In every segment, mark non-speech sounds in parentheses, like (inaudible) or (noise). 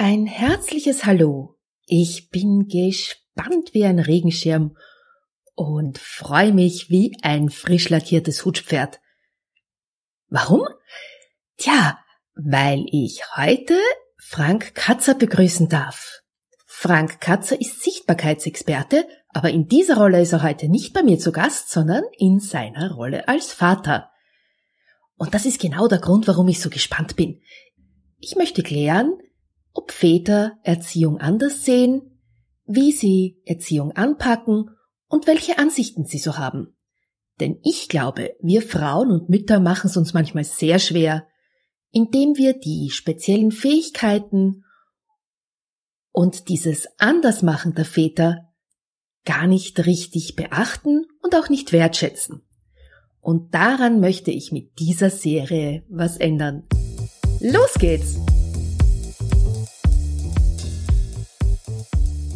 Ein herzliches Hallo. Ich bin gespannt wie ein Regenschirm und freue mich wie ein frisch lackiertes Hutschpferd. Warum? Tja, weil ich heute Frank Katzer begrüßen darf. Frank Katzer ist Sichtbarkeitsexperte, aber in dieser Rolle ist er heute nicht bei mir zu Gast, sondern in seiner Rolle als Vater. Und das ist genau der Grund, warum ich so gespannt bin. Ich möchte klären, ob Väter Erziehung anders sehen, wie sie Erziehung anpacken und welche Ansichten sie so haben. Denn ich glaube, wir Frauen und Mütter machen es uns manchmal sehr schwer, indem wir die speziellen Fähigkeiten und dieses Andersmachen der Väter gar nicht richtig beachten und auch nicht wertschätzen. Und daran möchte ich mit dieser Serie was ändern. Los geht's!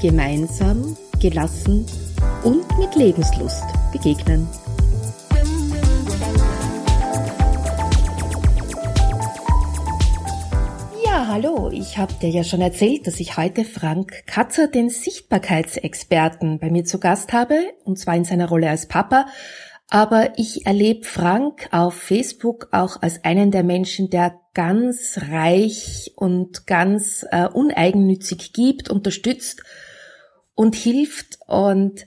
gemeinsam, gelassen und mit Lebenslust begegnen. Ja, hallo, ich habe dir ja schon erzählt, dass ich heute Frank Katzer, den Sichtbarkeitsexperten, bei mir zu Gast habe, und zwar in seiner Rolle als Papa. Aber ich erlebe Frank auf Facebook auch als einen der Menschen, der ganz reich und ganz äh, uneigennützig gibt, unterstützt und hilft. Und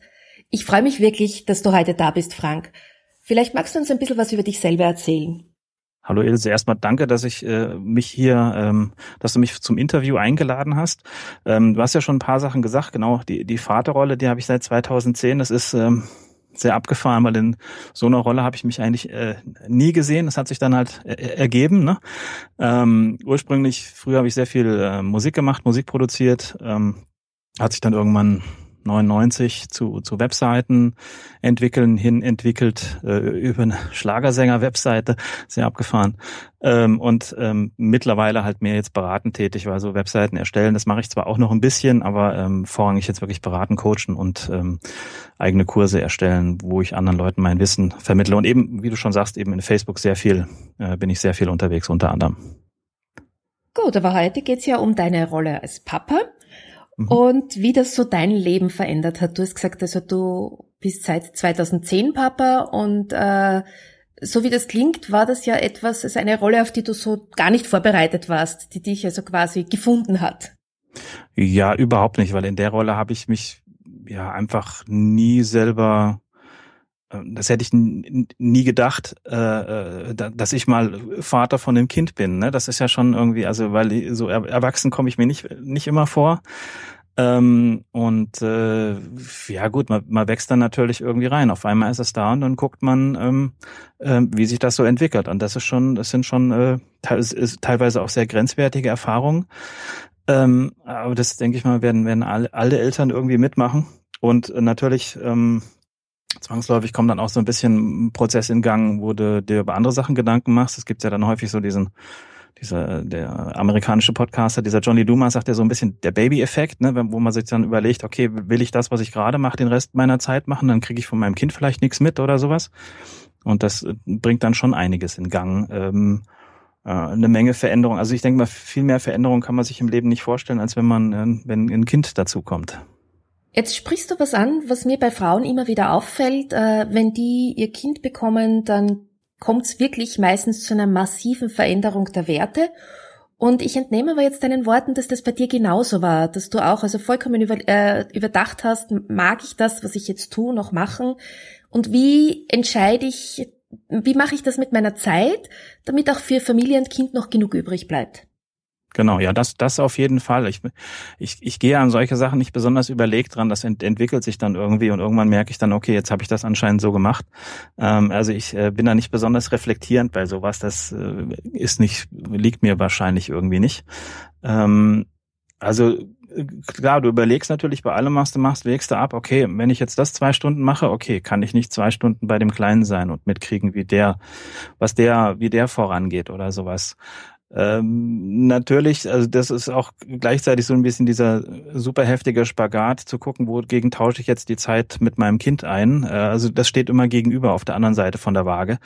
ich freue mich wirklich, dass du heute da bist, Frank. Vielleicht magst du uns ein bisschen was über dich selber erzählen. Hallo Ilse, erstmal danke, dass ich äh, mich hier, ähm, dass du mich zum Interview eingeladen hast. Ähm, du hast ja schon ein paar Sachen gesagt, genau, die, die Vaterrolle, die habe ich seit 2010, das ist ähm, sehr abgefahren, weil in so einer Rolle habe ich mich eigentlich äh, nie gesehen. Das hat sich dann halt äh, ergeben. Ne? Ähm, ursprünglich, früher habe ich sehr viel äh, Musik gemacht, Musik produziert, ähm, hat sich dann irgendwann 99 zu, zu Webseiten entwickeln hin entwickelt äh, über eine Schlagersänger-Webseite, sehr abgefahren. Ähm, und ähm, mittlerweile halt mehr jetzt beratend tätig, weil so Webseiten erstellen, das mache ich zwar auch noch ein bisschen, aber ähm, vorrangig jetzt wirklich beraten, coachen und ähm, eigene Kurse erstellen, wo ich anderen Leuten mein Wissen vermittle. Und eben, wie du schon sagst, eben in Facebook sehr viel, äh, bin ich sehr viel unterwegs unter anderem. Gut, aber heute geht's ja um deine Rolle als Papa. Mhm. Und wie das so dein Leben verändert hat. Du hast gesagt, also du bist seit 2010 Papa und äh, so wie das klingt, war das ja etwas, also eine Rolle, auf die du so gar nicht vorbereitet warst, die dich also quasi gefunden hat. Ja, überhaupt nicht, weil in der Rolle habe ich mich ja einfach nie selber das hätte ich nie gedacht, äh, äh, dass ich mal Vater von dem Kind bin. Ne? Das ist ja schon irgendwie, also weil so erwachsen komme ich mir nicht nicht immer vor. Ähm, und äh, ja gut, man, wächst dann natürlich irgendwie rein. Auf einmal ist es da und dann guckt man, ähm, äh, wie sich das so entwickelt. Und das ist schon, das sind schon teilweise auch sehr grenzwertige Erfahrungen. Ähm, aber das denke ich mal, werden, werden alle, Eltern irgendwie mitmachen. Und natürlich ähm, zwangsläufig kommt dann auch so ein bisschen Prozess in Gang, wo du dir über andere Sachen Gedanken machst. Es gibt ja dann häufig so diesen, dieser, der amerikanische Podcaster, dieser Johnny Dumas sagt ja so ein bisschen der Baby-Effekt, ne, wo man sich dann überlegt, okay, will ich das, was ich gerade mache, den Rest meiner Zeit machen, dann kriege ich von meinem Kind vielleicht nichts mit oder sowas. Und das äh, bringt dann schon einiges in Gang. Ähm, äh, eine Menge Veränderung. Also ich denke mal, viel mehr Veränderung kann man sich im Leben nicht vorstellen, als wenn man, äh, wenn ein Kind dazu kommt. Jetzt sprichst du was an, was mir bei Frauen immer wieder auffällt. Äh, wenn die ihr Kind bekommen, dann kommt es wirklich meistens zu einer massiven Veränderung der Werte. Und ich entnehme aber jetzt deinen Worten, dass das bei dir genauso war, dass du auch also vollkommen über, äh, überdacht hast, mag ich das, was ich jetzt tue, noch machen? Und wie entscheide ich, wie mache ich das mit meiner Zeit, damit auch für Familie und Kind noch genug übrig bleibt? Genau, ja, das, das auf jeden Fall. Ich, ich, ich gehe an solche Sachen nicht besonders überlegt dran. Das ent, entwickelt sich dann irgendwie und irgendwann merke ich dann, okay, jetzt habe ich das anscheinend so gemacht. Ähm, also ich äh, bin da nicht besonders reflektierend bei sowas. Das äh, ist nicht, liegt mir wahrscheinlich irgendwie nicht. Ähm, Also klar, du überlegst natürlich bei allem, was du machst, wägst du ab, okay, wenn ich jetzt das zwei Stunden mache, okay, kann ich nicht zwei Stunden bei dem Kleinen sein und mitkriegen, wie der, was der, wie der vorangeht oder sowas. Ähm, natürlich, also das ist auch gleichzeitig so ein bisschen dieser super heftige Spagat zu gucken, wogegen tausche ich jetzt die Zeit mit meinem Kind ein. Äh, also das steht immer gegenüber auf der anderen Seite von der Waage.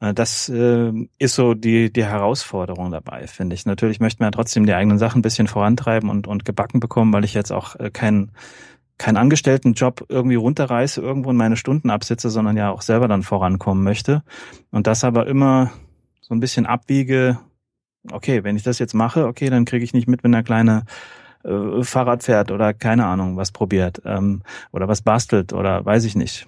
Äh, das äh, ist so die, die Herausforderung dabei, finde ich. Natürlich möchte man ja trotzdem die eigenen Sachen ein bisschen vorantreiben und, und gebacken bekommen, weil ich jetzt auch äh, keinen keinen Angestelltenjob irgendwie runterreiße, irgendwo in meine Stunden absitze, sondern ja auch selber dann vorankommen möchte. Und das aber immer so ein bisschen abwiege, okay, wenn ich das jetzt mache, okay, dann kriege ich nicht mit, wenn der kleine äh, Fahrrad fährt oder keine Ahnung, was probiert ähm, oder was bastelt oder weiß ich nicht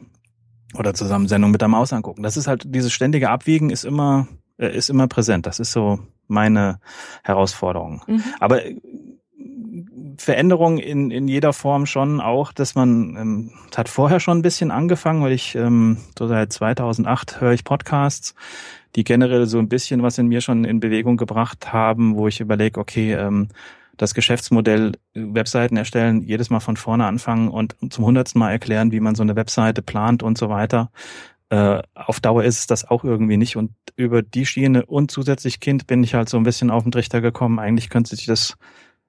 oder zusammen Sendung mit der Maus angucken. Das ist halt dieses ständige Abwiegen ist immer äh, ist immer präsent. Das ist so meine Herausforderung. Mhm. Aber Veränderung in, in jeder Form schon auch, dass man, ähm, hat vorher schon ein bisschen angefangen, weil ich ähm, so seit 2008 höre ich Podcasts, die generell so ein bisschen was in mir schon in Bewegung gebracht haben, wo ich überlege, okay, ähm, das Geschäftsmodell äh, Webseiten erstellen, jedes Mal von vorne anfangen und zum hundertsten Mal erklären, wie man so eine Webseite plant und so weiter. Äh, auf Dauer ist es das auch irgendwie nicht. Und über die Schiene und zusätzlich Kind bin ich halt so ein bisschen auf den Trichter gekommen. Eigentlich könnte sich das,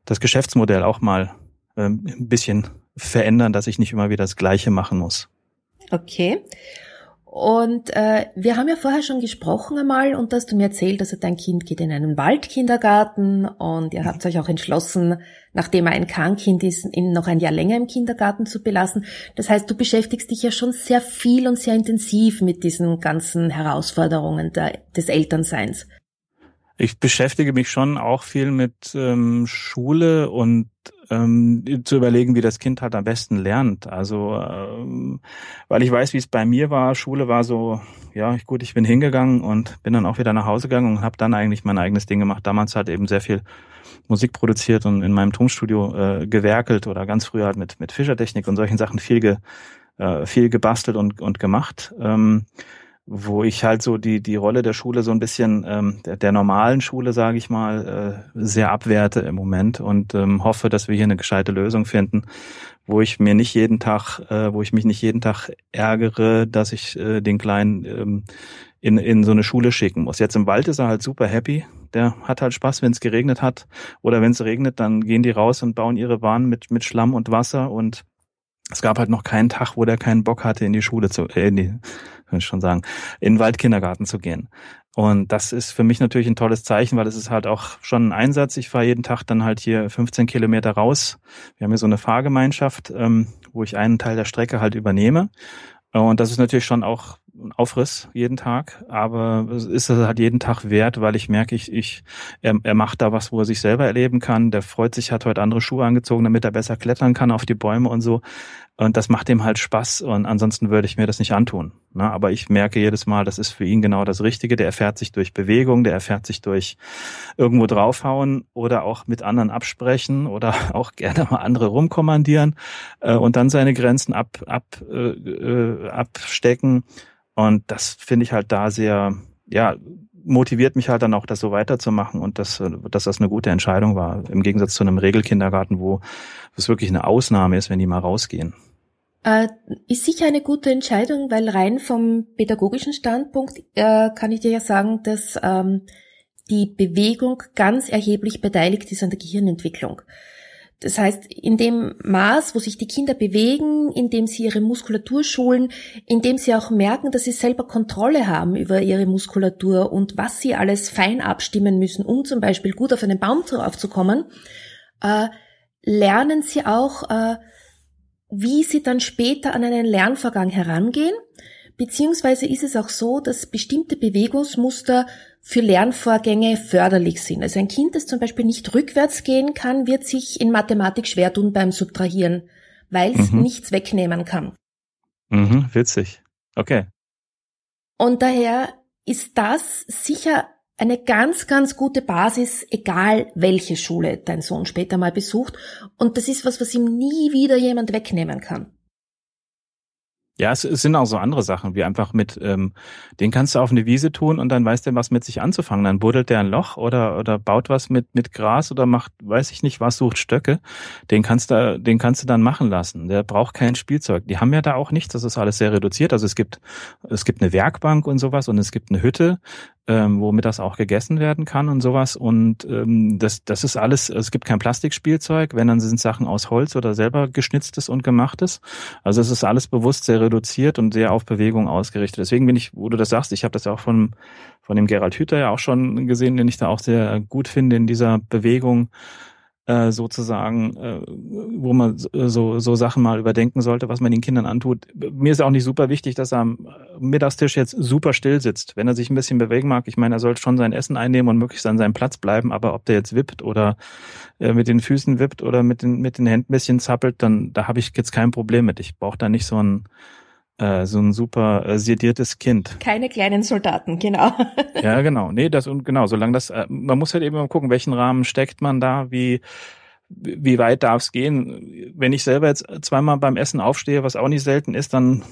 das Geschäftsmodell auch mal ähm, ein bisschen verändern, dass ich nicht immer wieder das Gleiche machen muss. Okay. Und äh, wir haben ja vorher schon gesprochen einmal und hast du mir erzählt, also dein Kind geht in einen Waldkindergarten und ihr habt euch auch entschlossen, nachdem er ein Kernkind ist, ihn noch ein Jahr länger im Kindergarten zu belassen. Das heißt, du beschäftigst dich ja schon sehr viel und sehr intensiv mit diesen ganzen Herausforderungen der, des Elternseins. Ich beschäftige mich schon auch viel mit ähm, Schule und ähm, zu überlegen, wie das Kind halt am besten lernt. Also, ähm, weil ich weiß, wie es bei mir war. Schule war so, ja, gut, ich bin hingegangen und bin dann auch wieder nach Hause gegangen und habe dann eigentlich mein eigenes Ding gemacht. Damals hat eben sehr viel Musik produziert und in meinem Tonstudio äh, gewerkelt oder ganz früher halt mit mit Fischertechnik und solchen Sachen viel ge, äh, viel gebastelt und und gemacht. Ähm, wo ich halt so die die Rolle der Schule so ein bisschen ähm, der, der normalen Schule sage ich mal äh, sehr abwerte im Moment und ähm, hoffe, dass wir hier eine gescheite Lösung finden, wo ich mir nicht jeden Tag, äh, wo ich mich nicht jeden Tag ärgere, dass ich äh, den kleinen ähm, in in so eine Schule schicken muss. Jetzt im Wald ist er halt super happy. Der hat halt Spaß, wenn es geregnet hat oder wenn es regnet, dann gehen die raus und bauen ihre Bahn mit mit Schlamm und Wasser und es gab halt noch keinen Tag, wo der keinen Bock hatte, in die Schule zu, äh, in die, kann ich schon sagen, in den Waldkindergarten zu gehen. Und das ist für mich natürlich ein tolles Zeichen, weil es ist halt auch schon ein Einsatz. Ich fahre jeden Tag dann halt hier 15 Kilometer raus. Wir haben hier so eine Fahrgemeinschaft, ähm, wo ich einen Teil der Strecke halt übernehme. Und das ist natürlich schon auch Aufriss jeden Tag, aber es ist halt jeden Tag wert, weil ich merke, ich, ich er, er macht da was, wo er sich selber erleben kann. Der freut sich, hat heute andere Schuhe angezogen, damit er besser klettern kann auf die Bäume und so. Und das macht ihm halt Spaß und ansonsten würde ich mir das nicht antun. Ne? Aber ich merke jedes Mal, das ist für ihn genau das Richtige. Der erfährt sich durch Bewegung, der erfährt sich durch irgendwo draufhauen oder auch mit anderen absprechen oder (laughs) auch gerne mal andere rumkommandieren äh, und dann seine Grenzen ab, ab, äh, äh, abstecken. Und das finde ich halt da sehr, ja, motiviert mich halt dann auch, das so weiterzumachen und dass, dass das eine gute Entscheidung war. Im Gegensatz zu einem Regelkindergarten, wo es wirklich eine Ausnahme ist, wenn die mal rausgehen. Äh, ist sicher eine gute Entscheidung, weil rein vom pädagogischen Standpunkt äh, kann ich dir ja sagen, dass ähm, die Bewegung ganz erheblich beteiligt ist an der Gehirnentwicklung. Das heißt, in dem Maß, wo sich die Kinder bewegen, in dem sie ihre Muskulatur schulen, in dem sie auch merken, dass sie selber Kontrolle haben über ihre Muskulatur und was sie alles fein abstimmen müssen, um zum Beispiel gut auf einen Baum draufzukommen, äh, lernen sie auch, äh, wie sie dann später an einen Lernvorgang herangehen Beziehungsweise ist es auch so, dass bestimmte Bewegungsmuster für Lernvorgänge förderlich sind. Also ein Kind, das zum Beispiel nicht rückwärts gehen kann, wird sich in Mathematik schwer tun beim Subtrahieren, weil es mhm. nichts wegnehmen kann. Mhm, witzig. Okay. Und daher ist das sicher eine ganz, ganz gute Basis, egal welche Schule dein Sohn später mal besucht. Und das ist was, was ihm nie wieder jemand wegnehmen kann. Ja, es, es sind auch so andere Sachen, wie einfach mit, ähm, den kannst du auf eine Wiese tun und dann weiß der, was mit sich anzufangen. Dann buddelt der ein Loch oder, oder baut was mit, mit Gras oder macht, weiß ich nicht was, sucht Stöcke. Den kannst du, den kannst du dann machen lassen. Der braucht kein Spielzeug. Die haben ja da auch nichts. Das ist alles sehr reduziert. Also es gibt, es gibt eine Werkbank und sowas und es gibt eine Hütte ähm, womit das auch gegessen werden kann und sowas. Und ähm, das, das ist alles, es gibt kein Plastikspielzeug, wenn dann sind Sachen aus Holz oder selber geschnitztes und gemachtes. Also es ist alles bewusst sehr reduziert und sehr auf Bewegung ausgerichtet. Deswegen bin ich, wo du das sagst, ich habe das auch von, von dem Gerald Hüther ja auch schon gesehen, den ich da auch sehr gut finde in dieser Bewegung äh, sozusagen, äh, wo man so, so Sachen mal überdenken sollte, was man den Kindern antut. Mir ist auch nicht super wichtig, dass er am Mittagstisch jetzt super still sitzt. Wenn er sich ein bisschen bewegen mag, ich meine, er sollte schon sein Essen einnehmen und möglichst an seinem Platz bleiben, aber ob der jetzt wippt oder äh, mit den Füßen wippt oder mit den, mit den Händen ein bisschen zappelt, dann da habe ich jetzt kein Problem mit. Ich brauche da nicht so ein äh, so ein super äh, sediertes Kind. Keine kleinen Soldaten, genau. (laughs) ja, genau. Nee, das und genau, solange das, äh, man muss halt eben mal gucken, welchen Rahmen steckt man da, wie, wie weit darf es gehen? Wenn ich selber jetzt zweimal beim Essen aufstehe, was auch nicht selten ist, dann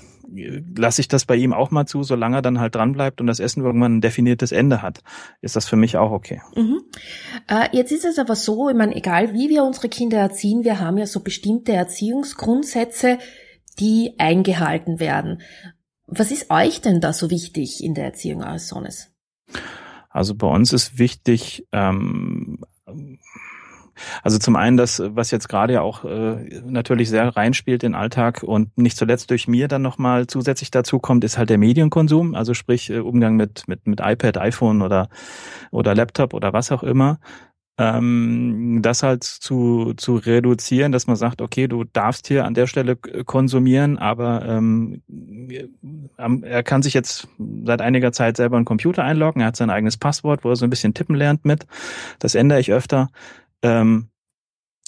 lasse ich das bei ihm auch mal zu, solange er dann halt dran bleibt und das Essen irgendwann ein definiertes Ende hat, ist das für mich auch okay. Mhm. Äh, jetzt ist es aber so, ich meine, egal wie wir unsere Kinder erziehen, wir haben ja so bestimmte Erziehungsgrundsätze, die eingehalten werden. Was ist euch denn da so wichtig in der Erziehung eures Sohnes? Also bei uns ist wichtig, ähm, also zum einen das, was jetzt gerade ja auch äh, natürlich sehr reinspielt in den Alltag und nicht zuletzt durch mir dann nochmal zusätzlich dazu kommt, ist halt der Medienkonsum, also sprich äh, Umgang mit, mit, mit iPad, iPhone oder, oder Laptop oder was auch immer ähm, das halt zu, zu reduzieren, dass man sagt, okay, du darfst hier an der Stelle konsumieren, aber ähm, er kann sich jetzt seit einiger Zeit selber einen Computer einloggen, er hat sein eigenes Passwort, wo er so ein bisschen tippen lernt mit. Das ändere ich öfter. Ähm,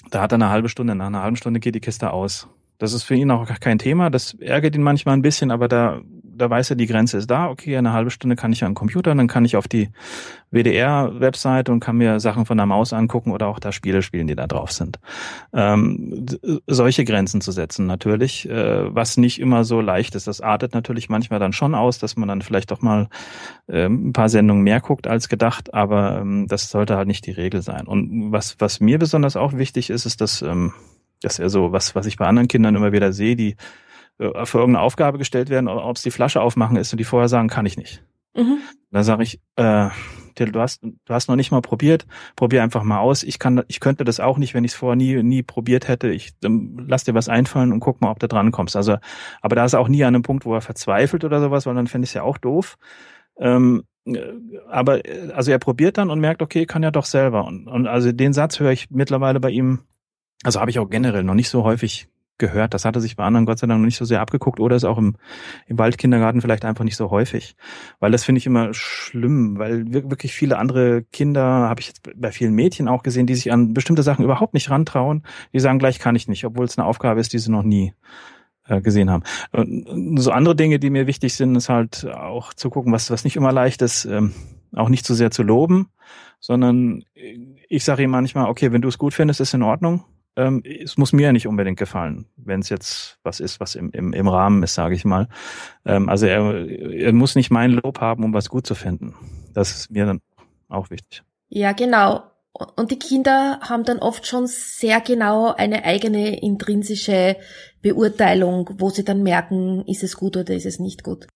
da hat er eine halbe Stunde, nach einer halben Stunde geht die Kiste aus. Das ist für ihn auch kein Thema. Das ärgert ihn manchmal ein bisschen, aber da, da weiß er, die Grenze ist da. Okay, eine halbe Stunde kann ich an den Computer, dann kann ich auf die WDR-Website und kann mir Sachen von der Maus angucken oder auch da Spiele spielen, die da drauf sind. Ähm, solche Grenzen zu setzen natürlich, äh, was nicht immer so leicht ist. Das artet natürlich manchmal dann schon aus, dass man dann vielleicht doch mal äh, ein paar Sendungen mehr guckt als gedacht, aber ähm, das sollte halt nicht die Regel sein. Und was, was mir besonders auch wichtig ist, ist, dass ähm, das ist ja so was, was ich bei anderen Kindern immer wieder sehe, die für irgendeine Aufgabe gestellt werden, ob es die Flasche aufmachen ist und die vorher sagen, kann ich nicht. Mhm. Da sage ich, äh, du hast, du hast noch nicht mal probiert, probier einfach mal aus. Ich kann, ich könnte das auch nicht, wenn ich es vorher nie, nie probiert hätte. Ich ähm, lass dir was einfallen und guck mal, ob du dran kommst. Also, aber da ist auch nie an einem Punkt, wo er verzweifelt oder sowas, weil dann fände ich es ja auch doof. Ähm, äh, aber äh, also er probiert dann und merkt, okay, kann ja doch selber. Und, und also den Satz höre ich mittlerweile bei ihm also habe ich auch generell noch nicht so häufig gehört. Das hatte sich bei anderen Gott sei Dank noch nicht so sehr abgeguckt oder ist auch im, im Waldkindergarten vielleicht einfach nicht so häufig. Weil das finde ich immer schlimm, weil wirklich viele andere Kinder, habe ich jetzt bei vielen Mädchen auch gesehen, die sich an bestimmte Sachen überhaupt nicht rantrauen. Die sagen, gleich kann ich nicht, obwohl es eine Aufgabe ist, die sie noch nie äh, gesehen haben. So andere Dinge, die mir wichtig sind, ist halt auch zu gucken, was, was nicht immer leicht ist, ähm, auch nicht zu sehr zu loben, sondern ich sage ihm manchmal, okay, wenn du es gut findest, ist in Ordnung ähm, es muss mir ja nicht unbedingt gefallen, wenn es jetzt was ist, was im, im, im Rahmen ist, sage ich mal. Ähm, also er, er muss nicht mein Lob haben, um was gut zu finden. Das ist mir dann auch wichtig. Ja, genau. Und die Kinder haben dann oft schon sehr genau eine eigene intrinsische Beurteilung, wo sie dann merken, ist es gut oder ist es nicht gut.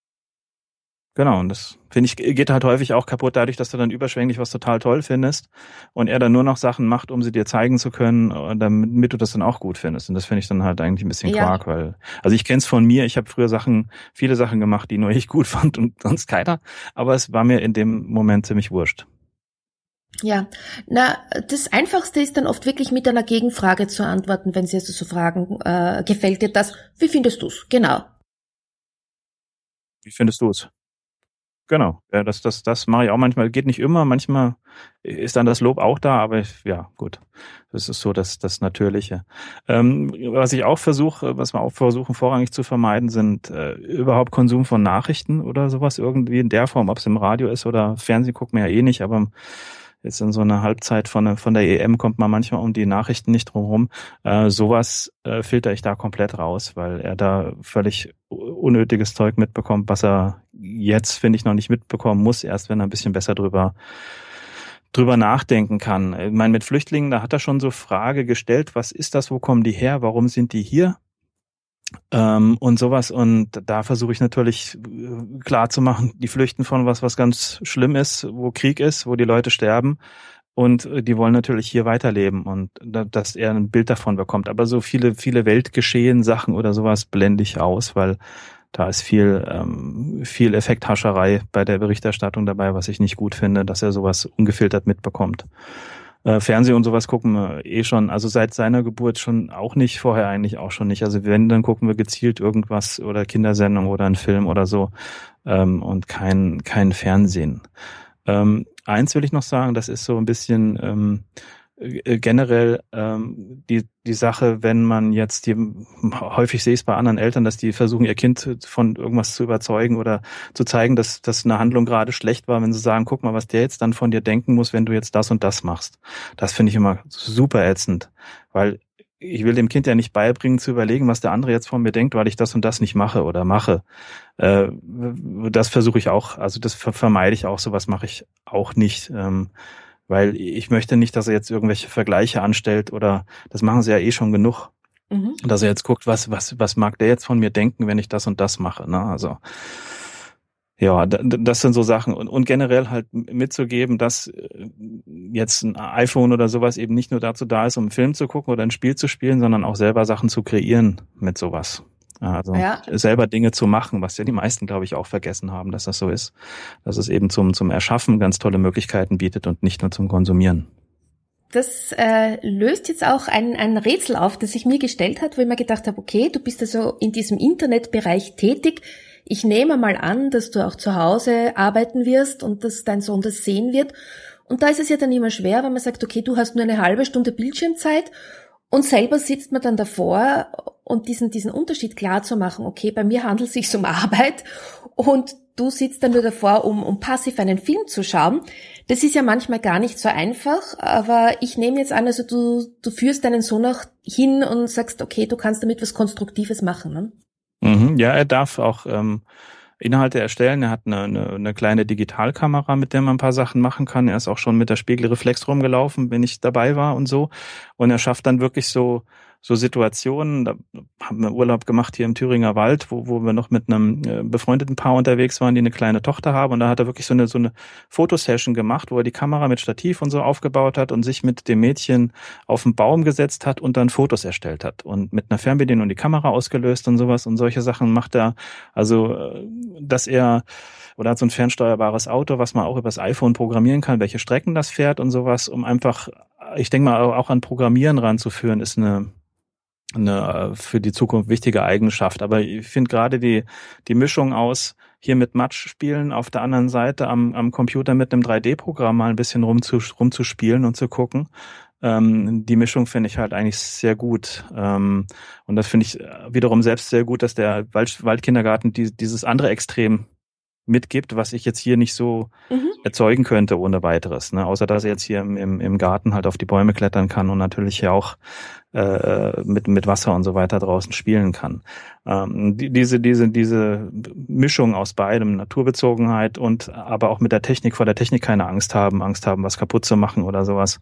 Genau, und das finde ich geht halt häufig auch kaputt dadurch, dass du dann überschwänglich was total toll findest und er dann nur noch Sachen macht, um sie dir zeigen zu können, äh, damit du das dann auch gut findest. Und das finde ich dann halt eigentlich ein bisschen ja. Quark, weil also ich kenne es von mir, ich habe früher Sachen, viele Sachen gemacht, die nur ich gut (laughs) fand und sonst keiner, aber es war mir in dem Moment ziemlich wurscht. Ja, na, das Einfachste ist dann oft wirklich mit einer Gegenfrage zu antworten, wenn sie also so fragen, äh, gefällt dir das? Wie findest du's? Genau. Wie findest du es? Genau, ja, das, das, das mache ich auch manchmal. Geht nicht immer, manchmal ist dann das Lob auch da, aber ich, ja, gut. Das ist so das, das Natürliche. Ähm, was ich auch versuche, was wir auch versuchen vorrangig zu vermeiden, sind äh, überhaupt Konsum von Nachrichten oder sowas irgendwie in der Form, ob es im Radio ist oder Fernsehen guckt man ja eh nicht, aber jetzt in so einer Halbzeit von, von der EM kommt man manchmal um die Nachrichten nicht drumherum. Äh, sowas äh, filter ich da komplett raus, weil er da völlig unnötiges Zeug mitbekommt, was er jetzt, finde ich, noch nicht mitbekommen muss, erst wenn er ein bisschen besser drüber drüber nachdenken kann. Ich meine, mit Flüchtlingen, da hat er schon so Frage gestellt, was ist das, wo kommen die her, warum sind die hier? Ähm, und sowas. Und da versuche ich natürlich äh, klar zu machen, die flüchten von was, was ganz schlimm ist, wo Krieg ist, wo die Leute sterben. Und äh, die wollen natürlich hier weiterleben und dass er ein Bild davon bekommt. Aber so viele, viele Weltgeschehen, Sachen oder sowas blende ich aus, weil da ist viel, ähm, viel Effekthascherei bei der Berichterstattung dabei, was ich nicht gut finde, dass er sowas ungefiltert mitbekommt. Äh, Fernsehen und sowas gucken wir eh schon, also seit seiner Geburt schon auch nicht, vorher eigentlich auch schon nicht. Also wenn, dann gucken wir gezielt irgendwas oder Kindersendung oder einen Film oder so ähm, und kein, kein Fernsehen. Ähm, eins will ich noch sagen, das ist so ein bisschen ähm, äh, generell ähm, die, die Sache, wenn man jetzt die, häufig sehe ich es bei anderen Eltern, dass die versuchen, ihr Kind von irgendwas zu überzeugen oder zu zeigen, dass, dass eine Handlung gerade schlecht war, wenn sie sagen, guck mal, was der jetzt dann von dir denken muss, wenn du jetzt das und das machst. Das finde ich immer super ätzend, weil ich will dem Kind ja nicht beibringen zu überlegen, was der andere jetzt von mir denkt, weil ich das und das nicht mache oder mache. Äh, das versuche ich auch, also das vermeide ich auch, sowas mache ich auch nicht. Ähm, weil ich möchte nicht, dass er jetzt irgendwelche Vergleiche anstellt oder das machen sie ja eh schon genug. Mhm. Dass er jetzt guckt, was, was, was mag der jetzt von mir denken, wenn ich das und das mache. Ne? Also ja, das sind so Sachen und, und generell halt mitzugeben, dass äh, jetzt ein iPhone oder sowas eben nicht nur dazu da ist, um einen Film zu gucken oder ein Spiel zu spielen, sondern auch selber Sachen zu kreieren mit sowas. Also ja. selber Dinge zu machen, was ja die meisten, glaube ich, auch vergessen haben, dass das so ist. Dass es eben zum, zum Erschaffen ganz tolle Möglichkeiten bietet und nicht nur zum Konsumieren. Das äh, löst jetzt auch ein, ein Rätsel auf, das ich mir gestellt hat, wo ich mir gedacht habe, okay, du bist also in diesem Internetbereich tätig. Ich nehme mal an, dass du auch zu Hause arbeiten wirst und dass dein Sohn das sehen wird. Und da ist es ja dann immer schwer, wenn man sagt, okay, du hast nur eine halbe Stunde Bildschirmzeit und selber sitzt man dann davor und diesen, diesen Unterschied klar zu machen, okay, bei mir handelt es sich um Arbeit und du sitzt dann nur davor, um, um passiv einen Film zu schauen. Das ist ja manchmal gar nicht so einfach, aber ich nehme jetzt an, also du, du führst deinen Sohn auch hin und sagst, okay, du kannst damit was Konstruktives machen. Ne? Mhm, ja, er darf auch ähm, Inhalte erstellen. Er hat eine, eine, eine kleine Digitalkamera, mit der man ein paar Sachen machen kann. Er ist auch schon mit der Spiegelreflex rumgelaufen, wenn ich dabei war und so. Und er schafft dann wirklich so so Situationen, da haben wir Urlaub gemacht hier im Thüringer Wald, wo, wo wir noch mit einem äh, befreundeten Paar unterwegs waren, die eine kleine Tochter haben. Und da hat er wirklich so eine, so eine Fotosession gemacht, wo er die Kamera mit Stativ und so aufgebaut hat und sich mit dem Mädchen auf den Baum gesetzt hat und dann Fotos erstellt hat. Und mit einer Fernbedienung die Kamera ausgelöst und sowas und solche Sachen macht er. Also, äh, dass er oder hat so ein fernsteuerbares Auto, was man auch übers iPhone programmieren kann, welche Strecken das fährt und sowas, um einfach, ich denke mal, auch an Programmieren ranzuführen, ist eine eine äh, für die Zukunft wichtige Eigenschaft. Aber ich finde gerade die, die Mischung aus hier mit Matsch spielen, auf der anderen Seite am, am Computer mit einem 3D-Programm mal ein bisschen rumzu, rumzuspielen und zu gucken. Ähm, die Mischung finde ich halt eigentlich sehr gut. Ähm, und das finde ich wiederum selbst sehr gut, dass der Wald, Waldkindergarten die, dieses andere Extrem mitgibt, was ich jetzt hier nicht so mhm. erzeugen könnte ohne weiteres. Ne? Außer dass er jetzt hier im, im, im Garten halt auf die Bäume klettern kann und natürlich ja auch äh, mit, mit Wasser und so weiter draußen spielen kann. Ähm, die, diese, diese, diese Mischung aus beidem, Naturbezogenheit und aber auch mit der Technik, vor der Technik keine Angst haben, Angst haben, was kaputt zu machen oder sowas.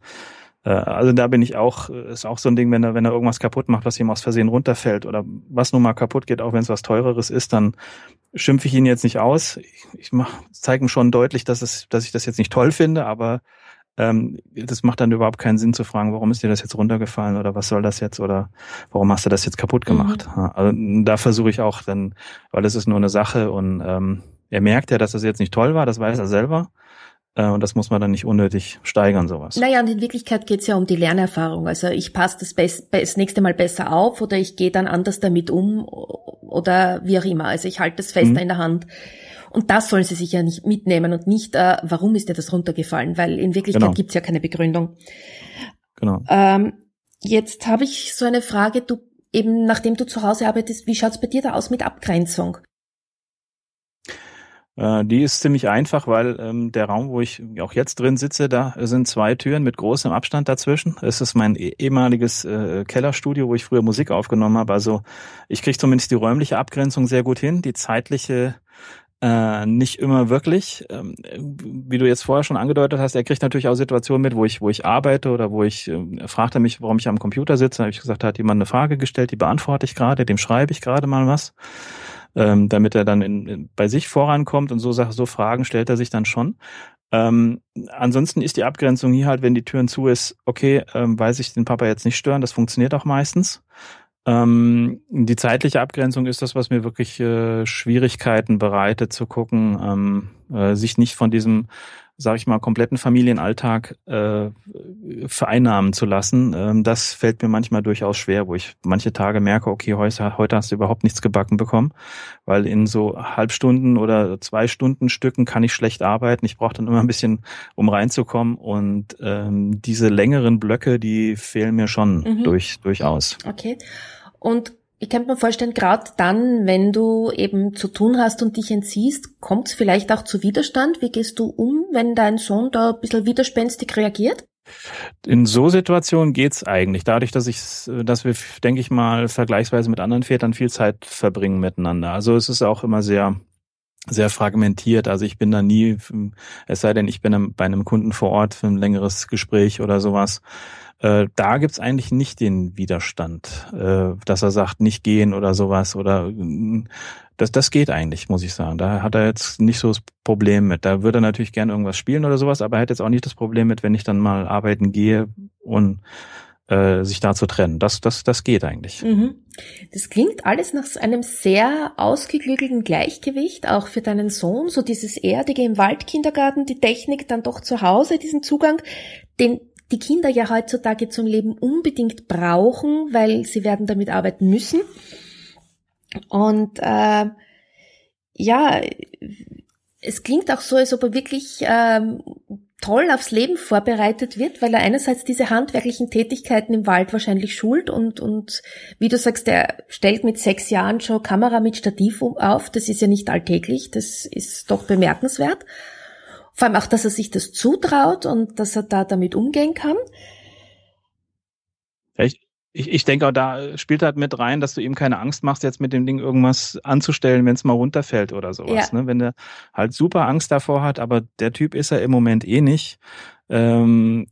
Äh, also da bin ich auch, ist auch so ein Ding, wenn er, wenn er irgendwas kaputt macht, was ihm aus Versehen runterfällt oder was nun mal kaputt geht, auch wenn es was teureres ist, dann schimpfe ich ihn jetzt nicht aus. Ich, ich zeige ihm schon deutlich, dass es, dass ich das jetzt nicht toll finde, aber ähm, das macht dann überhaupt keinen Sinn zu fragen, warum ist dir das jetzt runtergefallen oder was soll das jetzt oder warum hast du das jetzt kaputt gemacht? Mhm. Also da versuche ich auch dann, weil es ist nur eine Sache und ähm, er merkt ja, dass das jetzt nicht toll war, das weiß er selber. Äh, und das muss man dann nicht unnötig steigern, sowas. Naja, und in Wirklichkeit geht's ja um die Lernerfahrung. Also ich passe das, das nächste Mal besser auf oder ich gehe dann anders damit um oder wie auch immer. Also ich halte das fester mhm. in der Hand. Und das sollen sie sich ja nicht mitnehmen und nicht, äh, warum ist dir das runtergefallen? Weil in Wirklichkeit genau. gibt's ja keine Begründung. Genau. Ähm, jetzt habe ich so eine Frage, du eben nachdem du zu Hause arbeitest, wie schaut's bei dir da aus mit Abgrenzung? Äh, die ist ziemlich einfach, weil ähm, der Raum, wo ich auch jetzt drin sitze, da sind zwei Türen mit großem Abstand dazwischen. Es ist mein eh, ehemaliges äh, Kellerstudio, wo ich früher Musik aufgenommen habe. Also ich kriege zumindest die räumliche Abgrenzung sehr gut hin. Die zeitliche äh, nicht immer wirklich. Ähm, wie du jetzt vorher schon angedeutet hast, er kriegt natürlich auch Situationen mit, wo ich, wo ich arbeite oder wo ich, äh, fragt er mich, warum ich am Computer sitze. Da habe ich gesagt, da hat jemand eine Frage gestellt, die beantworte ich gerade, dem schreibe ich gerade mal was. Ähm, damit er dann in, in, bei sich vorankommt und so, so Fragen stellt er sich dann schon. Ähm, ansonsten ist die Abgrenzung hier halt, wenn die Türen zu ist, okay, ähm, weiß ich den Papa jetzt nicht stören, das funktioniert auch meistens. Ähm, die zeitliche Abgrenzung ist das, was mir wirklich äh, Schwierigkeiten bereitet, zu gucken, ähm, äh, sich nicht von diesem, sage ich mal, kompletten Familienalltag äh, vereinnahmen zu lassen. Ähm, das fällt mir manchmal durchaus schwer, wo ich manche Tage merke, okay, heute, heute hast du überhaupt nichts gebacken bekommen, weil in so Halbstunden oder zwei Stunden Stücken kann ich schlecht arbeiten. Ich brauche dann immer ein bisschen, um reinzukommen. Und ähm, diese längeren Blöcke, die fehlen mir schon mhm. durch, durchaus. Okay. Und ich kann mir vorstellen, gerade dann, wenn du eben zu tun hast und dich entziehst, kommt es vielleicht auch zu Widerstand. Wie gehst du um, wenn dein Sohn da ein bisschen widerspenstig reagiert? In so Situationen geht's eigentlich. Dadurch, dass ich, dass wir, denke ich mal, vergleichsweise mit anderen Vätern viel Zeit verbringen miteinander. Also es ist auch immer sehr, sehr fragmentiert. Also ich bin da nie, es sei denn, ich bin bei einem Kunden vor Ort für ein längeres Gespräch oder sowas äh, da gibt's eigentlich nicht den Widerstand, äh, dass er sagt, nicht gehen oder sowas. Oder das, das geht eigentlich, muss ich sagen. Da hat er jetzt nicht so das Problem mit. Da würde er natürlich gerne irgendwas spielen oder sowas, aber er hat jetzt auch nicht das Problem mit, wenn ich dann mal arbeiten gehe und äh, sich da zu trennen. Das, das, das geht eigentlich. Mhm. Das klingt alles nach einem sehr ausgeklügelten Gleichgewicht, auch für deinen Sohn, so dieses Erdige im Waldkindergarten, die Technik dann doch zu Hause, diesen Zugang, den die Kinder ja heutzutage zum Leben unbedingt brauchen, weil sie werden damit arbeiten müssen. Und äh, ja, es klingt auch so, als ob er wirklich ähm, toll aufs Leben vorbereitet wird, weil er einerseits diese handwerklichen Tätigkeiten im Wald wahrscheinlich schult und, und wie du sagst, er stellt mit sechs Jahren schon Kamera mit Stativ auf. Das ist ja nicht alltäglich, das ist doch bemerkenswert. Vor allem auch, dass er sich das zutraut und dass er da damit umgehen kann. Ich, ich, ich denke auch, da spielt halt mit rein, dass du ihm keine Angst machst, jetzt mit dem Ding irgendwas anzustellen, wenn es mal runterfällt oder sowas. Ja. Ne? Wenn der halt super Angst davor hat, aber der Typ ist er im Moment eh nicht. Ähm,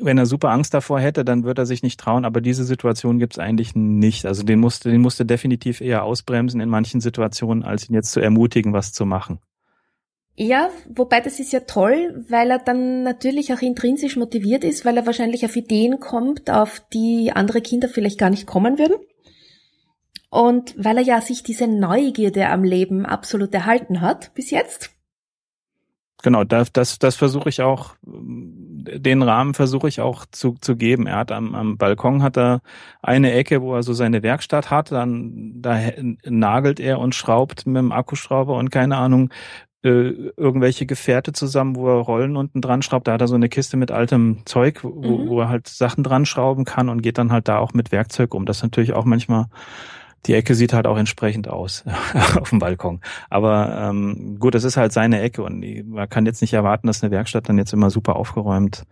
wenn er super Angst davor hätte, dann würde er sich nicht trauen, aber diese Situation gibt's eigentlich nicht. Also den musste, den musste definitiv eher ausbremsen in manchen Situationen, als ihn jetzt zu ermutigen, was zu machen. Ja, wobei das ist ja toll, weil er dann natürlich auch intrinsisch motiviert ist, weil er wahrscheinlich auf Ideen kommt, auf die andere Kinder vielleicht gar nicht kommen würden. Und weil er ja sich diese Neugierde am Leben absolut erhalten hat bis jetzt. Genau, das, das, das versuche ich auch, den Rahmen versuche ich auch zu, zu geben. Er hat am, am Balkon hat er eine Ecke, wo er so seine Werkstatt hat, dann da nagelt er und schraubt mit dem Akkuschrauber und keine Ahnung, äh, irgendwelche Gefährte zusammen, wo er Rollen unten dran schraubt. Da hat er so eine Kiste mit altem Zeug, wo, mhm. wo er halt Sachen dran schrauben kann und geht dann halt da auch mit Werkzeug um. Das ist natürlich auch manchmal die Ecke sieht halt auch entsprechend aus (laughs) auf dem Balkon. Aber ähm, gut, das ist halt seine Ecke und man kann jetzt nicht erwarten, dass eine Werkstatt dann jetzt immer super aufgeräumt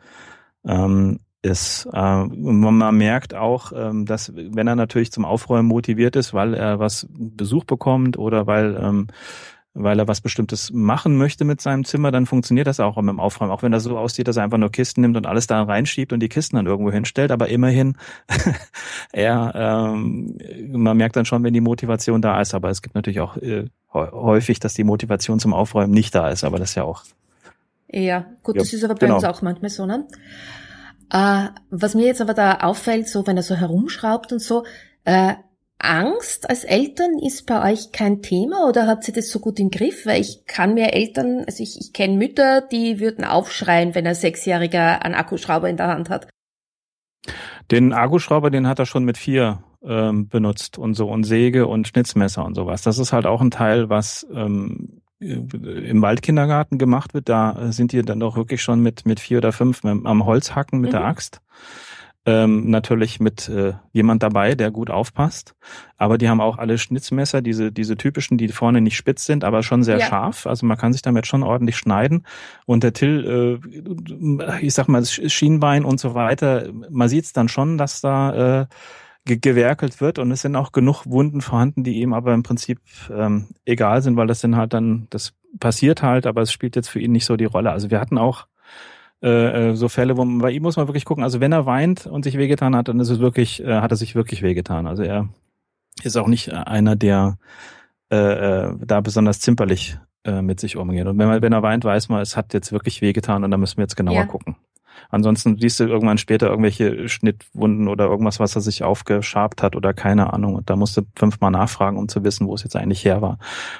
ähm, ist. Äh, man merkt auch, ähm, dass wenn er natürlich zum Aufräumen motiviert ist, weil er was Besuch bekommt oder weil ähm, weil er was Bestimmtes machen möchte mit seinem Zimmer, dann funktioniert das auch mit dem Aufräumen. Auch wenn das so aussieht, dass er einfach nur Kisten nimmt und alles da reinschiebt und die Kisten dann irgendwo hinstellt. Aber immerhin, (laughs) er, ähm, man merkt dann schon, wenn die Motivation da ist. Aber es gibt natürlich auch äh, häufig, dass die Motivation zum Aufräumen nicht da ist. Aber das ist ja auch. Ja, gut, ja, das ist aber bei genau. uns auch manchmal so, ne? Äh, was mir jetzt aber da auffällt, so wenn er so herumschraubt und so, äh, Angst als Eltern ist bei euch kein Thema oder habt ihr das so gut im Griff? Weil ich kann mir Eltern, also ich, ich kenne Mütter, die würden aufschreien, wenn ein Sechsjähriger einen Akkuschrauber in der Hand hat. Den Akkuschrauber, den hat er schon mit vier ähm, benutzt und so und Säge und Schnitzmesser und sowas. Das ist halt auch ein Teil, was ähm, im Waldkindergarten gemacht wird. Da sind die dann doch wirklich schon mit mit vier oder fünf am Holz hacken mit mhm. der Axt. Ähm, natürlich mit äh, jemand dabei, der gut aufpasst. Aber die haben auch alle Schnitzmesser, diese, diese typischen, die vorne nicht spitz sind, aber schon sehr ja. scharf. Also man kann sich damit schon ordentlich schneiden. Und der Till, äh, ich sag mal, Schienbein und so weiter, man sieht es dann schon, dass da äh, gewerkelt wird und es sind auch genug Wunden vorhanden, die ihm aber im Prinzip ähm, egal sind, weil das sind halt dann, das passiert halt, aber es spielt jetzt für ihn nicht so die Rolle. Also wir hatten auch äh, äh, so Fälle, wo man, bei ihm muss man wirklich gucken, also wenn er weint und sich wehgetan hat, dann ist es wirklich, äh, hat er sich wirklich wehgetan. Also er ist auch nicht einer, der äh, äh, da besonders zimperlich äh, mit sich umgeht. Und wenn man, wenn er weint, weiß man, es hat jetzt wirklich wehgetan und da müssen wir jetzt genauer ja. gucken. Ansonsten siehst du irgendwann später irgendwelche Schnittwunden oder irgendwas, was er sich aufgeschabt hat oder keine Ahnung. Und da musst du fünfmal nachfragen, um zu wissen, wo es jetzt eigentlich her war.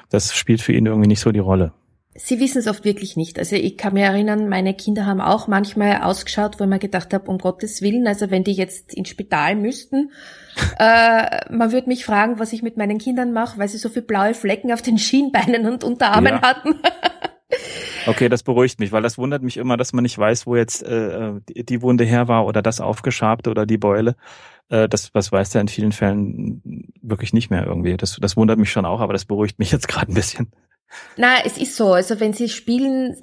Das spielt für ihn irgendwie nicht so die Rolle. Sie wissen es oft wirklich nicht. Also ich kann mir erinnern, meine Kinder haben auch manchmal ausgeschaut, wo mir gedacht habe, um Gottes Willen, also wenn die jetzt ins Spital müssten, (laughs) äh, man würde mich fragen, was ich mit meinen Kindern mache, weil sie so viele blaue Flecken auf den Schienbeinen und Unterarmen ja. hatten. (laughs) okay, das beruhigt mich, weil das wundert mich immer, dass man nicht weiß, wo jetzt äh, die Wunde her war oder das aufgeschabte oder die Beule. Äh, das, das weiß er in vielen Fällen wirklich nicht mehr irgendwie. Das, das wundert mich schon auch, aber das beruhigt mich jetzt gerade ein bisschen. Na, es ist so. Also wenn sie spielen,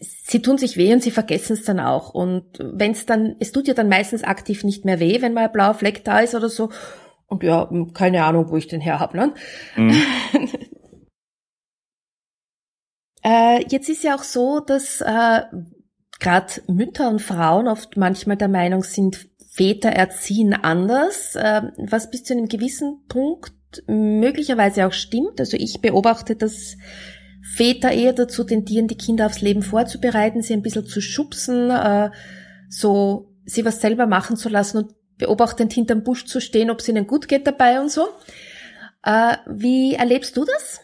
sie tun sich weh und sie vergessen es dann auch. Und wenn es dann, es tut ja dann meistens aktiv nicht mehr weh, wenn mal ein blauer Fleck da ist oder so. Und ja, keine Ahnung, wo ich den her hab, ne? Mhm. (laughs) äh, jetzt ist ja auch so, dass äh, gerade Mütter und Frauen oft manchmal der Meinung sind, Väter erziehen anders, äh, was bis zu einem gewissen Punkt möglicherweise auch stimmt. Also ich beobachte, dass Väter eher dazu tendieren, die Kinder aufs Leben vorzubereiten, sie ein bisschen zu schubsen, äh, so sie was selber machen zu lassen und beobachtend hinterm Busch zu stehen, ob es ihnen gut geht dabei und so. Äh, wie erlebst du das?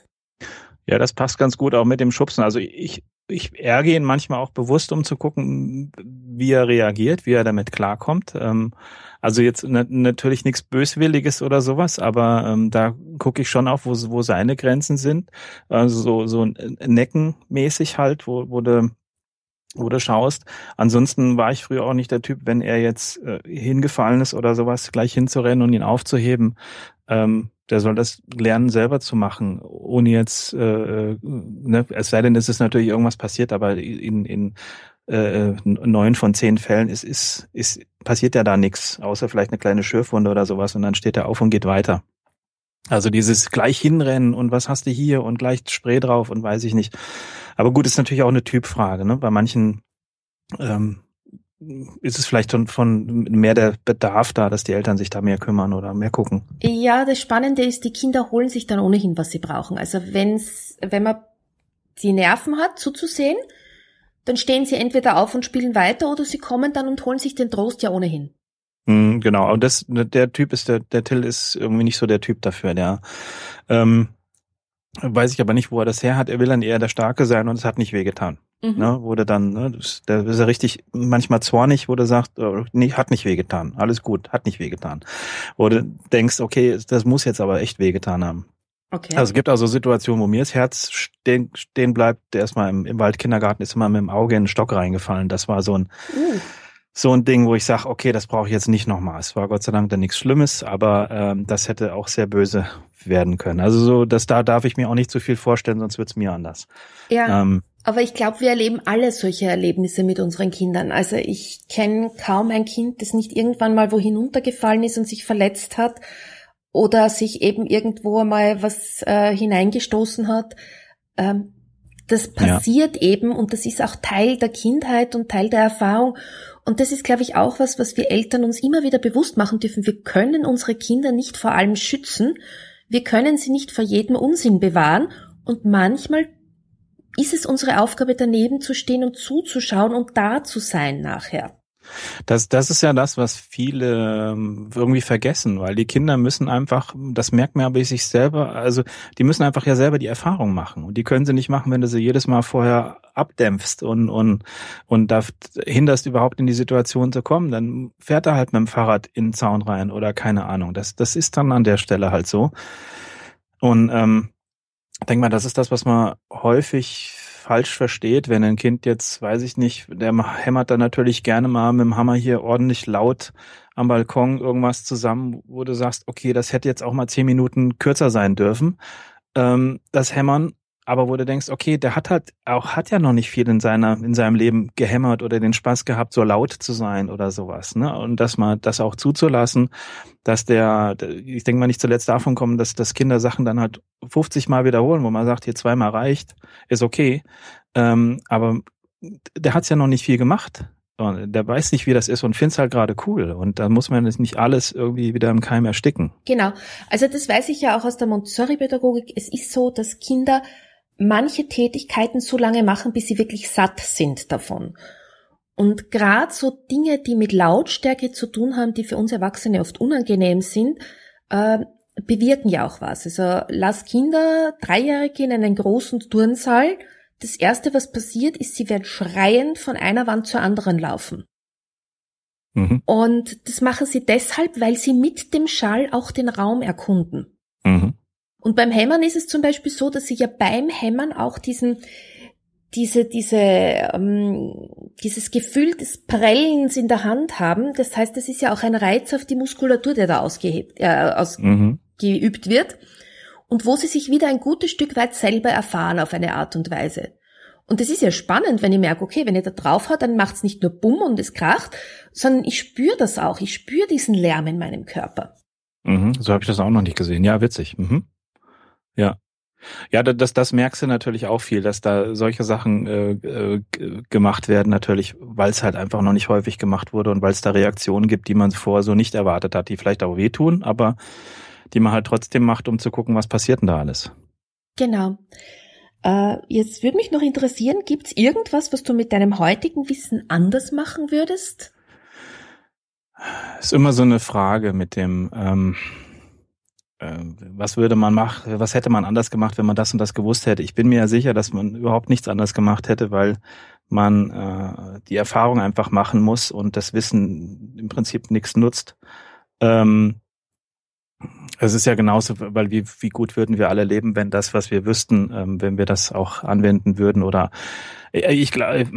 Ja, das passt ganz gut auch mit dem Schubsen. Also ich, ich ärgere ihn manchmal auch bewusst, um zu gucken, wie er reagiert, wie er damit klarkommt. Ähm, also jetzt natürlich nichts Böswilliges oder sowas, aber ähm, da gucke ich schon auf, wo, wo seine Grenzen sind. Also so, so neckenmäßig halt, wo, wo du wo du schaust. Ansonsten war ich früher auch nicht der Typ, wenn er jetzt äh, hingefallen ist oder sowas, gleich hinzurennen und ihn aufzuheben. Ähm, der soll das lernen, selber zu machen, ohne jetzt, äh, äh ne, es sei denn, es ist natürlich irgendwas passiert, aber in, in äh, neun von zehn Fällen ist, ist, ist, passiert ja da nichts, außer vielleicht eine kleine Schürfwunde oder sowas und dann steht er auf und geht weiter. Also dieses gleich hinrennen und was hast du hier und gleich Spray drauf und weiß ich nicht. Aber gut, ist natürlich auch eine Typfrage. Ne? Bei manchen ähm, ist es vielleicht von, von mehr der Bedarf da, dass die Eltern sich da mehr kümmern oder mehr gucken. Ja, das Spannende ist, die Kinder holen sich dann ohnehin, was sie brauchen. Also wenn's, wenn man die Nerven hat, zuzusehen, dann stehen sie entweder auf und spielen weiter oder sie kommen dann und holen sich den Trost ja ohnehin. Mhm, genau, und das, der Typ ist, der, der Till ist irgendwie nicht so der Typ dafür, der, ähm, weiß ich aber nicht, wo er das her hat. Er will dann eher der Starke sein und es hat nicht wehgetan. Mhm. Ne, wurde dann, ne, da ist er richtig manchmal zornig, wo du sagst, oh, nee, hat nicht wehgetan, alles gut, hat nicht wehgetan. Wo du denkst, okay, das muss jetzt aber echt wehgetan haben. Okay. Also es gibt also Situationen, wo mir das Herz stehen, stehen bleibt. Erstmal im, im Waldkindergarten ist immer mit dem Auge in den Stock reingefallen. Das war so ein uh. so ein Ding, wo ich sage, okay, das brauche ich jetzt nicht nochmal. Es war Gott sei Dank dann nichts Schlimmes, aber ähm, das hätte auch sehr böse werden können. Also so, das da darf ich mir auch nicht zu viel vorstellen, sonst wird's mir anders. Ja. Ähm, aber ich glaube, wir erleben alle solche Erlebnisse mit unseren Kindern. Also ich kenne kaum ein Kind, das nicht irgendwann mal wo hinuntergefallen ist und sich verletzt hat oder sich eben irgendwo mal was äh, hineingestoßen hat. Ähm, das passiert ja. eben und das ist auch Teil der Kindheit und Teil der Erfahrung. Und das ist, glaube ich, auch was, was wir Eltern uns immer wieder bewusst machen dürfen. Wir können unsere Kinder nicht vor allem schützen. Wir können sie nicht vor jedem Unsinn bewahren. Und manchmal ist es unsere Aufgabe, daneben zu stehen und zuzuschauen und da zu sein nachher. Das, das ist ja das, was viele ähm, irgendwie vergessen, weil die Kinder müssen einfach, das merkt man aber sich selber, also die müssen einfach ja selber die Erfahrung machen. Und die können sie nicht machen, wenn du sie jedes Mal vorher abdämpfst und, und, und da hinderst überhaupt in die Situation zu kommen. Dann fährt er halt mit dem Fahrrad in den Zaun rein oder keine Ahnung. Das, das ist dann an der Stelle halt so. Und ähm, denk mal, das ist das, was man häufig falsch versteht, wenn ein Kind jetzt, weiß ich nicht, der hämmert dann natürlich gerne mal mit dem Hammer hier ordentlich laut am Balkon irgendwas zusammen, wo du sagst, okay, das hätte jetzt auch mal zehn Minuten kürzer sein dürfen. Ähm, das Hämmern aber wo du denkst, okay, der hat halt auch, hat ja noch nicht viel in seiner, in seinem Leben gehämmert oder den Spaß gehabt, so laut zu sein oder sowas, ne? Und dass man das auch zuzulassen, dass der, ich denke mal nicht zuletzt davon kommen, dass, dass Kinder Sachen dann halt 50 Mal wiederholen, wo man sagt, hier zweimal reicht, ist okay. Ähm, aber der hat's ja noch nicht viel gemacht. Der weiß nicht, wie das ist und find's halt gerade cool. Und da muss man jetzt nicht alles irgendwie wieder im Keim ersticken. Genau. Also das weiß ich ja auch aus der Montessori-Pädagogik. Es ist so, dass Kinder manche Tätigkeiten so lange machen, bis sie wirklich satt sind davon. Und gerade so Dinge, die mit Lautstärke zu tun haben, die für uns Erwachsene oft unangenehm sind, äh, bewirken ja auch was. Also lass Kinder, Dreijährige in einen großen Turnsaal. Das erste, was passiert, ist, sie werden schreiend von einer Wand zur anderen laufen. Mhm. Und das machen sie deshalb, weil sie mit dem Schall auch den Raum erkunden. Mhm. Und beim Hämmern ist es zum Beispiel so, dass sie ja beim Hämmern auch diesen, diese, diese, ähm, dieses Gefühl des Prellens in der Hand haben. Das heißt, das ist ja auch ein Reiz auf die Muskulatur, der da ausgehebt, äh, ausgeübt mhm. wird. Und wo sie sich wieder ein gutes Stück weit selber erfahren auf eine Art und Weise. Und das ist ja spannend, wenn ich merke, okay, wenn ich da drauf hat, dann macht es nicht nur Bumm und es kracht, sondern ich spüre das auch. Ich spüre diesen Lärm in meinem Körper. Mhm, so habe ich das auch noch nicht gesehen. Ja, witzig. Mhm. Ja. Ja, das, das merkst du natürlich auch viel, dass da solche Sachen äh, äh, gemacht werden, natürlich, weil es halt einfach noch nicht häufig gemacht wurde und weil es da Reaktionen gibt, die man vorher so nicht erwartet hat, die vielleicht auch wehtun, aber die man halt trotzdem macht, um zu gucken, was passiert denn da alles. Genau. Äh, jetzt würde mich noch interessieren, gibt's irgendwas, was du mit deinem heutigen Wissen anders machen würdest? Ist immer so eine Frage mit dem, ähm, ähm, was würde man machen, was hätte man anders gemacht, wenn man das und das gewusst hätte. Ich bin mir ja sicher, dass man überhaupt nichts anders gemacht hätte, weil man äh, die Erfahrung einfach machen muss und das Wissen im Prinzip nichts nutzt. Ähm, es ist ja genauso, weil wie, wie gut würden wir alle leben, wenn das, was wir wüssten, ähm, wenn wir das auch anwenden würden oder äh, ich glaube,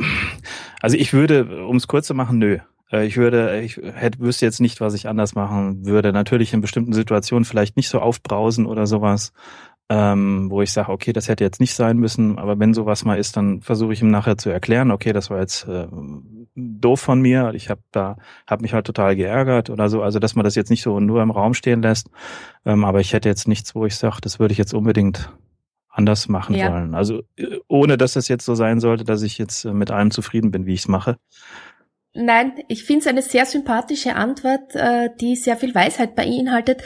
also ich würde, um es kurz zu machen, nö. Äh, ich würde, ich hätte, wüsste jetzt nicht, was ich anders machen würde. Natürlich in bestimmten Situationen vielleicht nicht so aufbrausen oder sowas, ähm, wo ich sage, okay, das hätte jetzt nicht sein müssen, aber wenn sowas mal ist, dann versuche ich ihm nachher zu erklären, okay, das war jetzt äh, doof von mir, ich habe da, habe mich halt total geärgert oder so, also dass man das jetzt nicht so nur im Raum stehen lässt, ähm, aber ich hätte jetzt nichts, wo ich sage, das würde ich jetzt unbedingt anders machen ja. wollen. Also äh, ohne dass es jetzt so sein sollte, dass ich jetzt äh, mit allem zufrieden bin, wie ich es mache. Nein, ich finde es eine sehr sympathische Antwort, äh, die sehr viel Weisheit beinhaltet,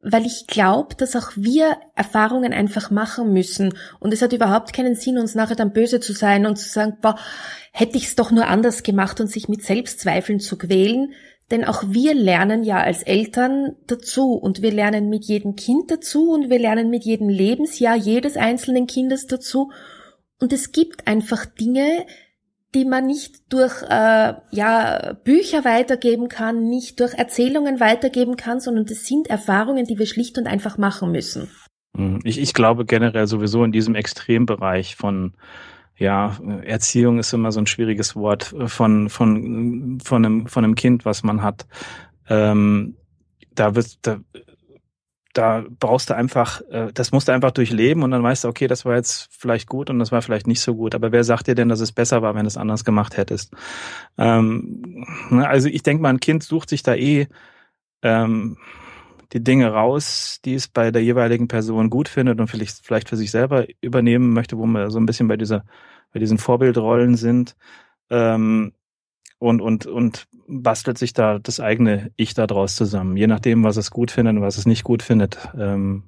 weil ich glaube, dass auch wir Erfahrungen einfach machen müssen. Und es hat überhaupt keinen Sinn, uns nachher dann böse zu sein und zu sagen, boah, hätte ich es doch nur anders gemacht und sich mit Selbstzweifeln zu quälen. Denn auch wir lernen ja als Eltern dazu und wir lernen mit jedem Kind dazu und wir lernen mit jedem Lebensjahr jedes einzelnen Kindes dazu. Und es gibt einfach Dinge, die man nicht durch äh, ja, Bücher weitergeben kann, nicht durch Erzählungen weitergeben kann, sondern das sind Erfahrungen, die wir schlicht und einfach machen müssen. Hm, ich, ich glaube generell sowieso in diesem Extrembereich von ja, Erziehung ist immer so ein schwieriges Wort von von von einem von einem Kind, was man hat. Ähm, da wird da da brauchst du einfach, äh, das musst du einfach durchleben und dann weißt du, okay, das war jetzt vielleicht gut und das war vielleicht nicht so gut. Aber wer sagt dir denn, dass es besser war, wenn du es anders gemacht hättest? Ähm, ne, also ich denke mal, ein Kind sucht sich da eh ähm, die Dinge raus, die es bei der jeweiligen Person gut findet und vielleicht, vielleicht für sich selber übernehmen möchte, wo wir so ein bisschen bei dieser, bei diesen Vorbildrollen sind. Ähm, und, und, und bastelt sich da das eigene Ich da draus zusammen, je nachdem, was es gut findet und was es nicht gut findet. Ähm,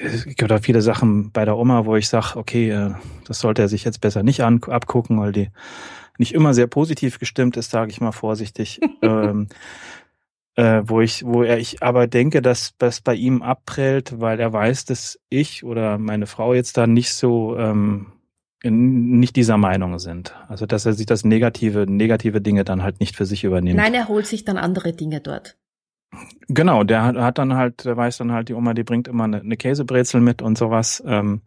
es gibt da viele Sachen bei der Oma, wo ich sage, okay, äh, das sollte er sich jetzt besser nicht an, abgucken, weil die nicht immer sehr positiv gestimmt ist, sage ich mal vorsichtig. (laughs) ähm, äh, wo ich, wo er ich aber denke, dass das bei ihm abprellt, weil er weiß, dass ich oder meine Frau jetzt da nicht so ähm, nicht dieser Meinung sind. Also dass er sich das negative, negative Dinge dann halt nicht für sich übernimmt. Nein, er holt sich dann andere Dinge dort. Genau, der hat, hat dann halt, der weiß dann halt, die Oma, die bringt immer eine, eine Käsebrezel mit und sowas. Ähm,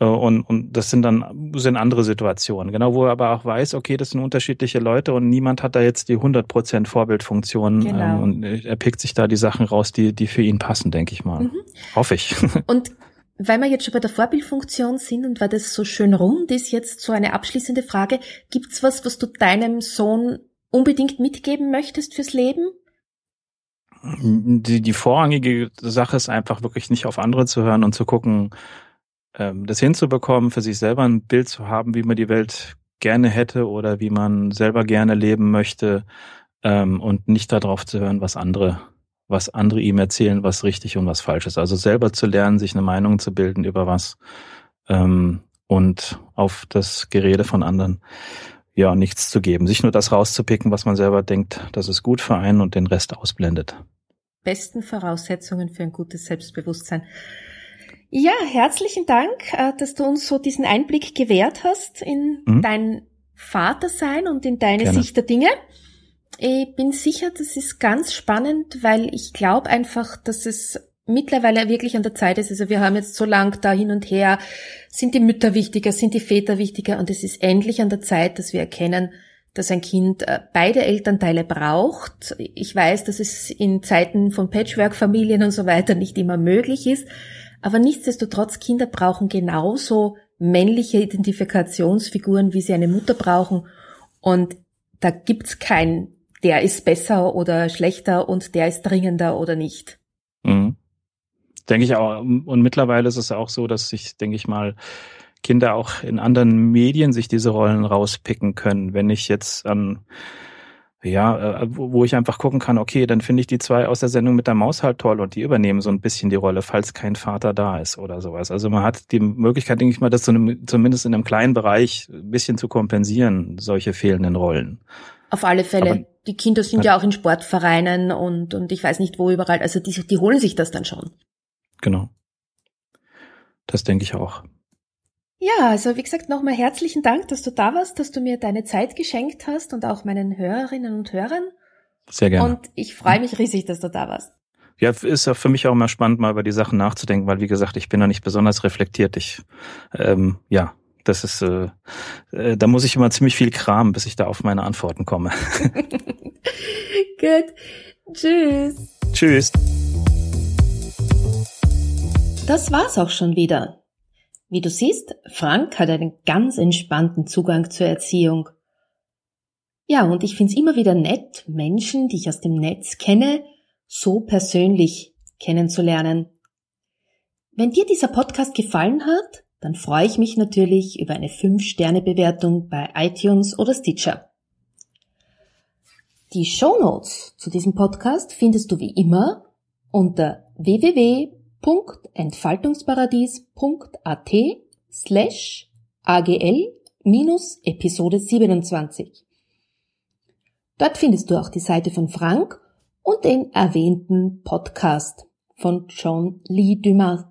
Äh, und, und das sind dann sind andere Situationen, genau, wo er aber auch weiß, okay, das sind unterschiedliche Leute und niemand hat da jetzt die 100% Vorbildfunktion genau. ähm, und er pickt sich da die Sachen raus, die, die für ihn passen, denke ich mal. Mhm. Hoffe ich. (laughs) Und weil wir jetzt schon bei der Vorbildfunktion sind und weil das so schön rund ist, jetzt so eine abschließende Frage, gibt's was, was du deinem Sohn unbedingt mitgeben möchtest fürs Leben? Die, die vorrangige Sache ist einfach wirklich nicht auf andere zu hören und zu gucken, ähm, das hinzubekommen, für sich selber ein Bild zu haben, wie man die Welt gerne hätte oder wie man selber gerne leben möchte ähm, und nicht darauf zu hören, was andere, was andere ihm erzählen, was richtig und was falsch ist. Also selber zu lernen, sich eine Meinung zu bilden über was ähm, und auf das Gerede von anderen ja nichts zu geben, sich nur das rauszupicken, was man selber denkt, das ist gut für einen und den Rest ausblendet. Besten Voraussetzungen für ein gutes Selbstbewusstsein. Ja, herzlichen Dank, äh, dass du uns so diesen Einblick gewährt hast in mhm. dein Vatersein und in deine Gerne. Sicht der Dinge. Ich bin sicher, das ist ganz spannend, weil ich glaube einfach, dass es mittlerweile wirklich an der Zeit ist. Also wir haben jetzt so lang da hin und her, sind die Mütter wichtiger, sind die Väter wichtiger und es ist endlich an der Zeit, dass wir erkennen, dass ein Kind äh, beide Elternteile braucht. Ich weiß, dass es in Zeiten von Patchwork-Familien und so weiter nicht immer möglich ist, aber nichtsdestotrotz Kinder brauchen genauso männliche Identifikationsfiguren, wie sie eine Mutter brauchen und da gibt's kein, der ist besser oder schlechter und der ist dringender oder nicht. Mhm. Denke ich auch. Und mittlerweile ist es auch so, dass sich, denke ich mal, Kinder auch in anderen Medien sich diese Rollen rauspicken können. Wenn ich jetzt an ja, äh, wo ich einfach gucken kann, okay, dann finde ich die zwei aus der Sendung mit der Maus halt toll und die übernehmen so ein bisschen die Rolle, falls kein Vater da ist oder sowas. Also man hat die Möglichkeit, denke ich mal, das zumindest in einem kleinen Bereich ein bisschen zu kompensieren, solche fehlenden Rollen. Auf alle Fälle. Aber, die Kinder sind ja auch in Sportvereinen und, und ich weiß nicht wo überall. Also die, die holen sich das dann schon. Genau. Das denke ich auch. Ja, also wie gesagt, nochmal herzlichen Dank, dass du da warst, dass du mir deine Zeit geschenkt hast und auch meinen Hörerinnen und Hörern. Sehr gerne. Und ich freue mich riesig, dass du da warst. Ja, ist ja für mich auch immer spannend, mal über die Sachen nachzudenken, weil wie gesagt, ich bin da nicht besonders reflektiert. Ich, ähm, ja, das ist, äh, äh, da muss ich immer ziemlich viel kramen, bis ich da auf meine Antworten komme. (laughs) Gut. Tschüss. Tschüss. Das war's auch schon wieder. Wie du siehst, Frank hat einen ganz entspannten Zugang zur Erziehung. Ja, und ich find's immer wieder nett, Menschen, die ich aus dem Netz kenne, so persönlich kennenzulernen. Wenn dir dieser Podcast gefallen hat, dann freue ich mich natürlich über eine 5-Sterne-Bewertung bei iTunes oder Stitcher. Die Show Notes zu diesem Podcast findest du wie immer unter www www.entfaltungsparadies.at slash agl minus Episode 27. Dort findest du auch die Seite von Frank und den erwähnten Podcast von John Lee Dumas.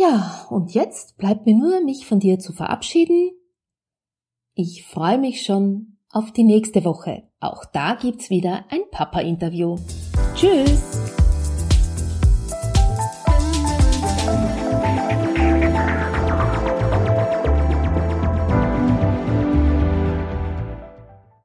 Ja, und jetzt bleibt mir nur, mich von dir zu verabschieden. Ich freue mich schon auf die nächste Woche. Auch da gibt's wieder ein Papa-Interview. Tschüss!